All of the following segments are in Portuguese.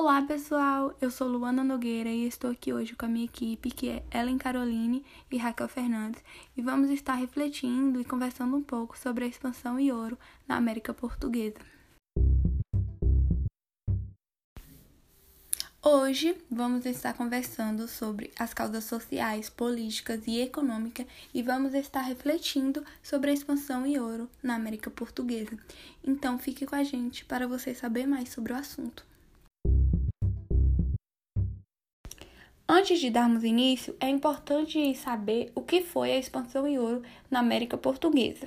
Olá pessoal, eu sou Luana Nogueira e estou aqui hoje com a minha equipe, que é Ellen Caroline e Raquel Fernandes, e vamos estar refletindo e conversando um pouco sobre a expansão e ouro na América Portuguesa. Hoje vamos estar conversando sobre as causas sociais, políticas e econômicas e vamos estar refletindo sobre a expansão e ouro na América Portuguesa. Então fique com a gente para você saber mais sobre o assunto. Antes de darmos início, é importante saber o que foi a expansão em ouro na América Portuguesa.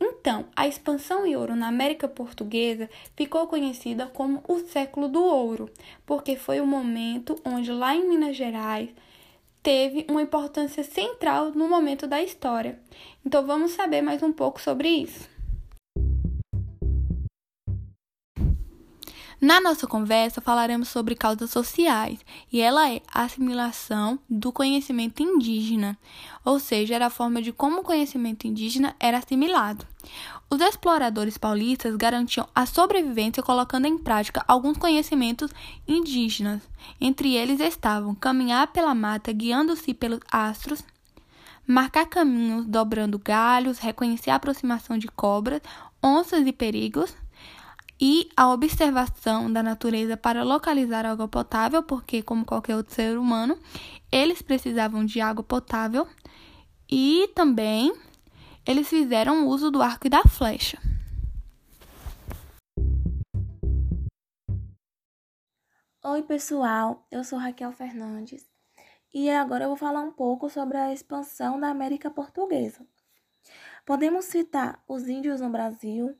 Então, a expansão em ouro na América Portuguesa ficou conhecida como o século do ouro, porque foi o momento onde lá em Minas Gerais teve uma importância central no momento da história. Então, vamos saber mais um pouco sobre isso. Na nossa conversa falaremos sobre causas sociais, e ela é a assimilação do conhecimento indígena, ou seja, era a forma de como o conhecimento indígena era assimilado. Os exploradores paulistas garantiam a sobrevivência colocando em prática alguns conhecimentos indígenas. Entre eles estavam caminhar pela mata guiando-se pelos astros, marcar caminhos dobrando galhos, reconhecer a aproximação de cobras, onças e perigos, e a observação da natureza para localizar água potável, porque, como qualquer outro ser humano, eles precisavam de água potável e também eles fizeram uso do arco e da flecha. Oi, pessoal, eu sou Raquel Fernandes e agora eu vou falar um pouco sobre a expansão da América Portuguesa. Podemos citar os índios no Brasil,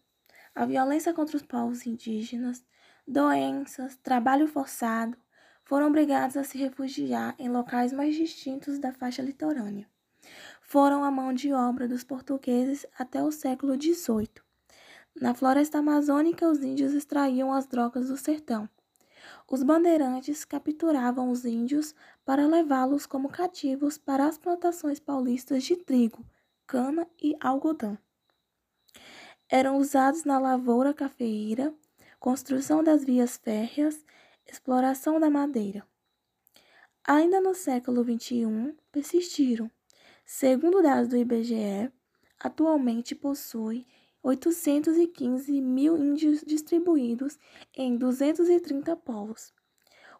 a violência contra os povos indígenas, doenças, trabalho forçado, foram obrigados a se refugiar em locais mais distintos da faixa litorânea. Foram a mão de obra dos portugueses até o século XVIII. Na floresta amazônica, os índios extraíam as drogas do sertão. Os bandeirantes capturavam os índios para levá-los como cativos para as plantações paulistas de trigo, cana e algodão eram usados na lavoura cafeeira, construção das vias férreas, exploração da madeira. Ainda no século XXI, persistiram. Segundo dados do IBGE, atualmente possui 815 mil índios distribuídos em 230 povos.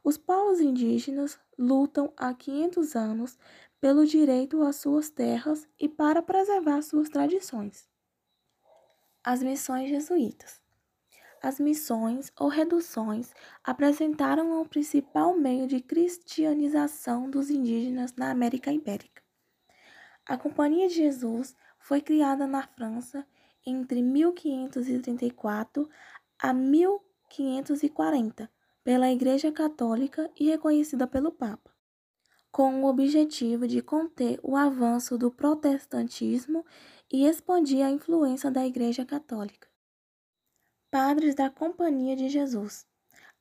Os povos indígenas lutam há 500 anos pelo direito às suas terras e para preservar suas tradições. As missões jesuítas. As missões ou reduções apresentaram o principal meio de cristianização dos indígenas na América Ibérica. A Companhia de Jesus foi criada na França entre 1534 a 1540 pela Igreja Católica e reconhecida pelo Papa com o objetivo de conter o avanço do protestantismo e expandir a influência da Igreja Católica. Padres da Companhia de Jesus.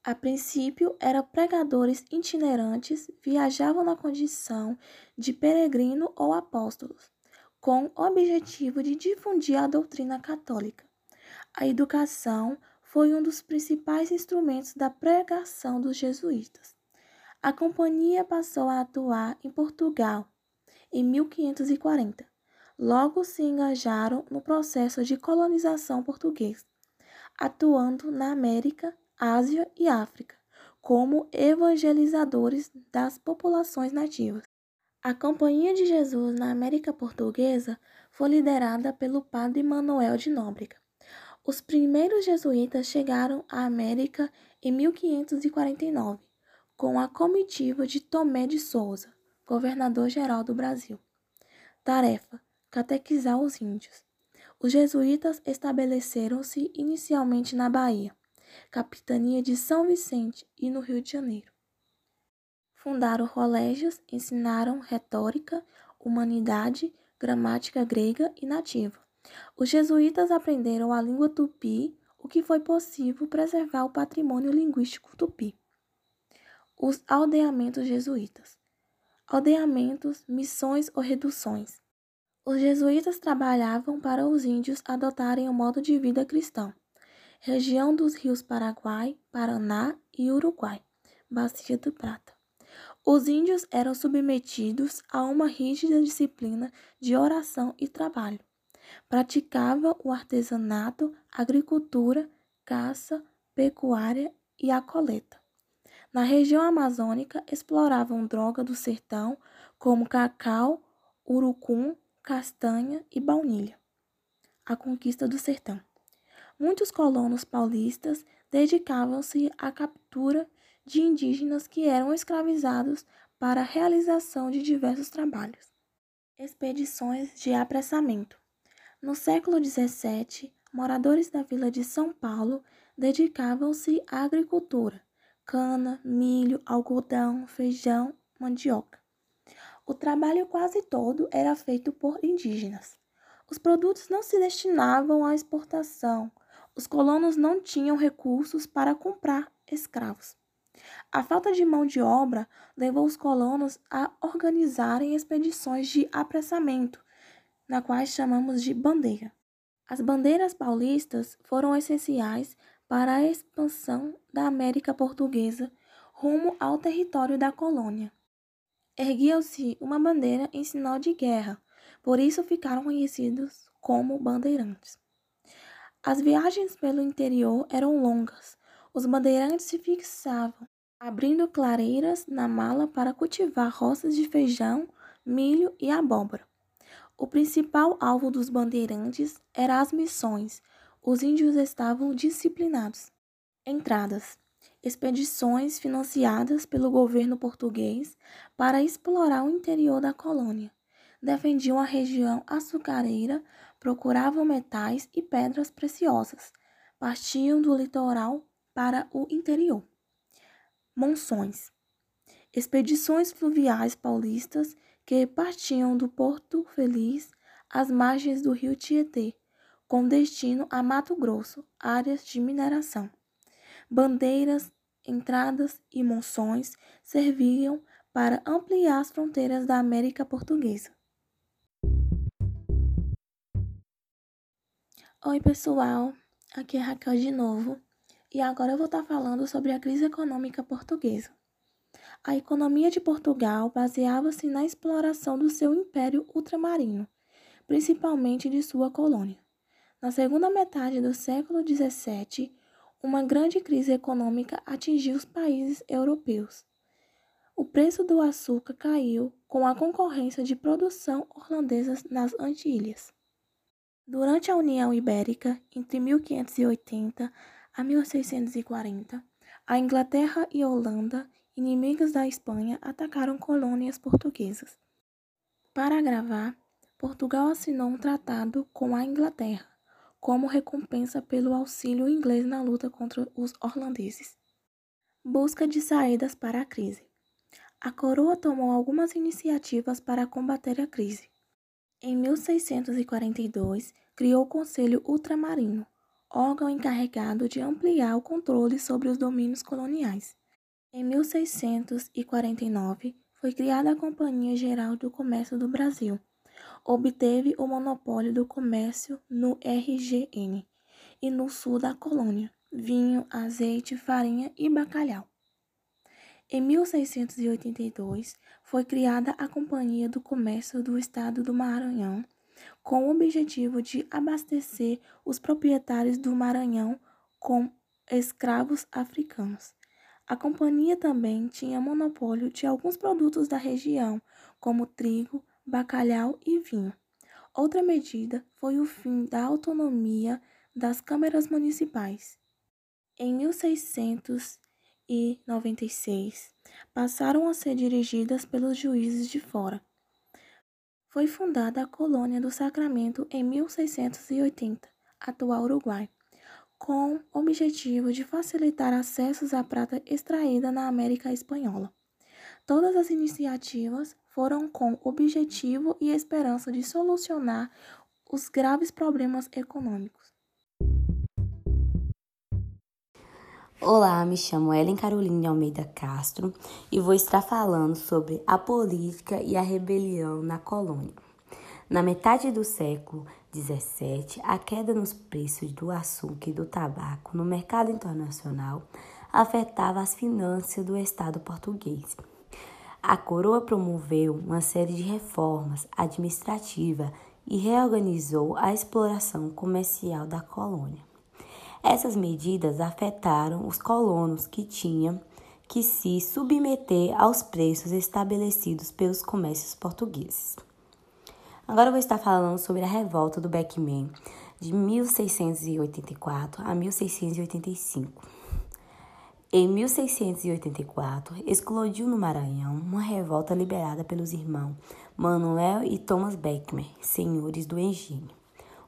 A princípio, eram pregadores itinerantes, viajavam na condição de peregrino ou apóstolos, com o objetivo de difundir a doutrina católica. A educação foi um dos principais instrumentos da pregação dos jesuítas. A companhia passou a atuar em Portugal em 1540. Logo se engajaram no processo de colonização português, atuando na América, Ásia e África como evangelizadores das populações nativas. A Companhia de Jesus na América Portuguesa foi liderada pelo padre Manuel de Nóbrega. Os primeiros jesuítas chegaram à América em 1549 com a comitiva de Tomé de Souza, governador-geral do Brasil. Tarefa: catequizar os índios. Os jesuítas estabeleceram-se inicialmente na Bahia, capitania de São Vicente e no Rio de Janeiro. Fundaram colégios, ensinaram retórica, humanidade, gramática grega e nativa. Os jesuítas aprenderam a língua tupi, o que foi possível preservar o patrimônio linguístico tupi os aldeamentos jesuítas. Aldeamentos, missões ou reduções. Os jesuítas trabalhavam para os índios adotarem o modo de vida cristão. Região dos rios Paraguai, Paraná e Uruguai. Bacia do Prata. Os índios eram submetidos a uma rígida disciplina de oração e trabalho. Praticavam o artesanato, agricultura, caça, pecuária e a coleta. Na região amazônica, exploravam droga do sertão, como cacau, urucum, castanha e baunilha. A conquista do sertão. Muitos colonos paulistas dedicavam-se à captura de indígenas que eram escravizados para a realização de diversos trabalhos. Expedições de apressamento. No século XVII, moradores da vila de São Paulo dedicavam-se à agricultura, cana, milho, algodão, feijão, mandioca. O trabalho quase todo era feito por indígenas. Os produtos não se destinavam à exportação. Os colonos não tinham recursos para comprar escravos. A falta de mão de obra levou os colonos a organizarem expedições de apressamento, na quais chamamos de bandeira. As bandeiras paulistas foram essenciais para a expansão da América Portuguesa rumo ao território da colônia. Erguia-se uma bandeira em sinal de guerra, por isso ficaram conhecidos como bandeirantes. As viagens pelo interior eram longas. Os bandeirantes se fixavam, abrindo clareiras na mala para cultivar roças de feijão, milho e abóbora. O principal alvo dos bandeirantes era as missões, os índios estavam disciplinados. Entradas: expedições financiadas pelo governo português para explorar o interior da colônia. Defendiam a região açucareira, procuravam metais e pedras preciosas. Partiam do litoral para o interior. Monções: expedições fluviais paulistas que partiam do Porto Feliz às margens do rio Tietê com destino a Mato Grosso, áreas de mineração. Bandeiras, entradas e monções serviam para ampliar as fronteiras da América Portuguesa. Oi, pessoal, aqui é Raquel de novo e agora eu vou estar falando sobre a crise econômica portuguesa. A economia de Portugal baseava-se na exploração do seu império ultramarino, principalmente de sua colônia. Na segunda metade do século XVII, uma grande crise econômica atingiu os países europeus. O preço do açúcar caiu com a concorrência de produção holandesa nas Antilhas. Durante a União Ibérica, entre 1580 a 1640, a Inglaterra e a Holanda, inimigas da Espanha, atacaram colônias portuguesas. Para agravar, Portugal assinou um tratado com a Inglaterra, como recompensa pelo auxílio inglês na luta contra os holandeses. Busca de saídas para a crise. A coroa tomou algumas iniciativas para combater a crise. Em 1642, criou o Conselho Ultramarino, órgão encarregado de ampliar o controle sobre os domínios coloniais. Em 1649, foi criada a Companhia Geral do Comércio do Brasil, obteve o monopólio do comércio no RGN e no sul da colônia, vinho, azeite, farinha e bacalhau. Em 1682, foi criada a Companhia do Comércio do Estado do Maranhão, com o objetivo de abastecer os proprietários do Maranhão com escravos africanos. A companhia também tinha monopólio de alguns produtos da região, como trigo, bacalhau e vinho. Outra medida foi o fim da autonomia das câmaras municipais. Em 1696, passaram a ser dirigidas pelos juízes de fora. Foi fundada a colônia do Sacramento em 1680, atual Uruguai, com o objetivo de facilitar acessos à prata extraída na América Espanhola. Todas as iniciativas foram com objetivo e esperança de solucionar os graves problemas econômicos. Olá, me chamo Ellen Caroline Almeida Castro e vou estar falando sobre a política e a rebelião na colônia. Na metade do século XVII, a queda nos preços do açúcar e do tabaco no mercado internacional afetava as finanças do Estado português. A coroa promoveu uma série de reformas administrativas e reorganizou a exploração comercial da colônia. Essas medidas afetaram os colonos que tinham que se submeter aos preços estabelecidos pelos comércios portugueses. Agora eu vou estar falando sobre a revolta do Beckman de 1684 a 1685. Em 1684, explodiu no Maranhão uma revolta liderada pelos irmãos Manuel e Thomas Beckman, senhores do Engine.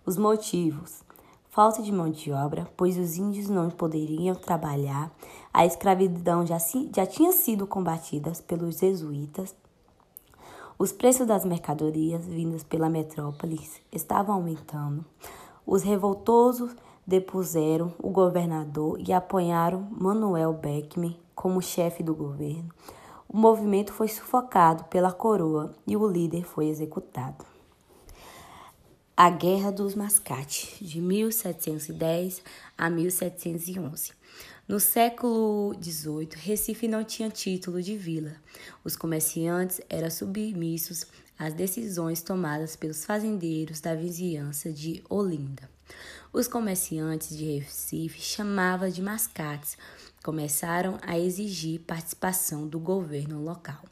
Os motivos: falta de mão de obra, pois os índios não poderiam trabalhar, a escravidão já, já tinha sido combatida pelos jesuítas, os preços das mercadorias vindas pela metrópole estavam aumentando, os revoltosos depuseram o governador e apoiaram Manuel Beckman como chefe do governo. O movimento foi sufocado pela coroa e o líder foi executado. A Guerra dos Mascates, de 1710 a 1711. No século XVIII, Recife não tinha título de vila. Os comerciantes eram submissos às decisões tomadas pelos fazendeiros da vizinhança de Olinda. Os comerciantes de Recife, chamavam de mascates, começaram a exigir participação do governo local.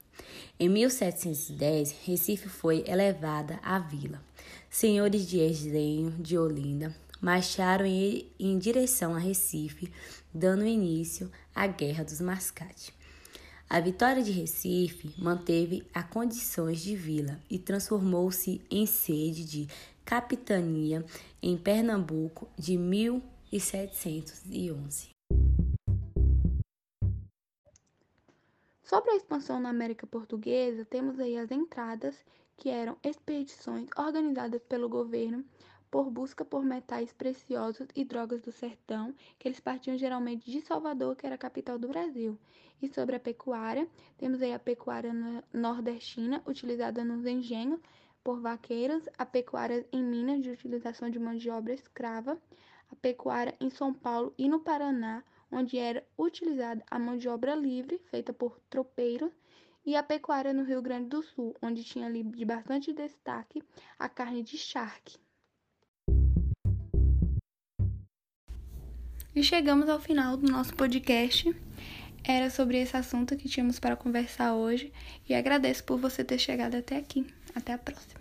Em 1710, Recife foi elevada à vila. Senhores de Esdenho de Olinda marcharam em, direção a Recife, dando início à Guerra dos Mascates. A vitória de Recife manteve a condições de vila e transformou-se em sede de capitania em Pernambuco de 1711. Sobre a expansão na América Portuguesa, temos aí as entradas, que eram expedições organizadas pelo governo por busca por metais preciosos e drogas do sertão, que eles partiam geralmente de Salvador, que era a capital do Brasil. E sobre a pecuária, temos aí a pecuária nordestina, utilizada nos engenhos por vaqueiros, a pecuária em Minas, de utilização de mão de obra escrava, a pecuária em São Paulo e no Paraná, onde era utilizada a mão de obra livre, feita por tropeiros, e a pecuária no Rio Grande do Sul, onde tinha ali de bastante destaque a carne de charque. E chegamos ao final do nosso podcast. Era sobre esse assunto que tínhamos para conversar hoje e agradeço por você ter chegado até aqui. Até a próxima.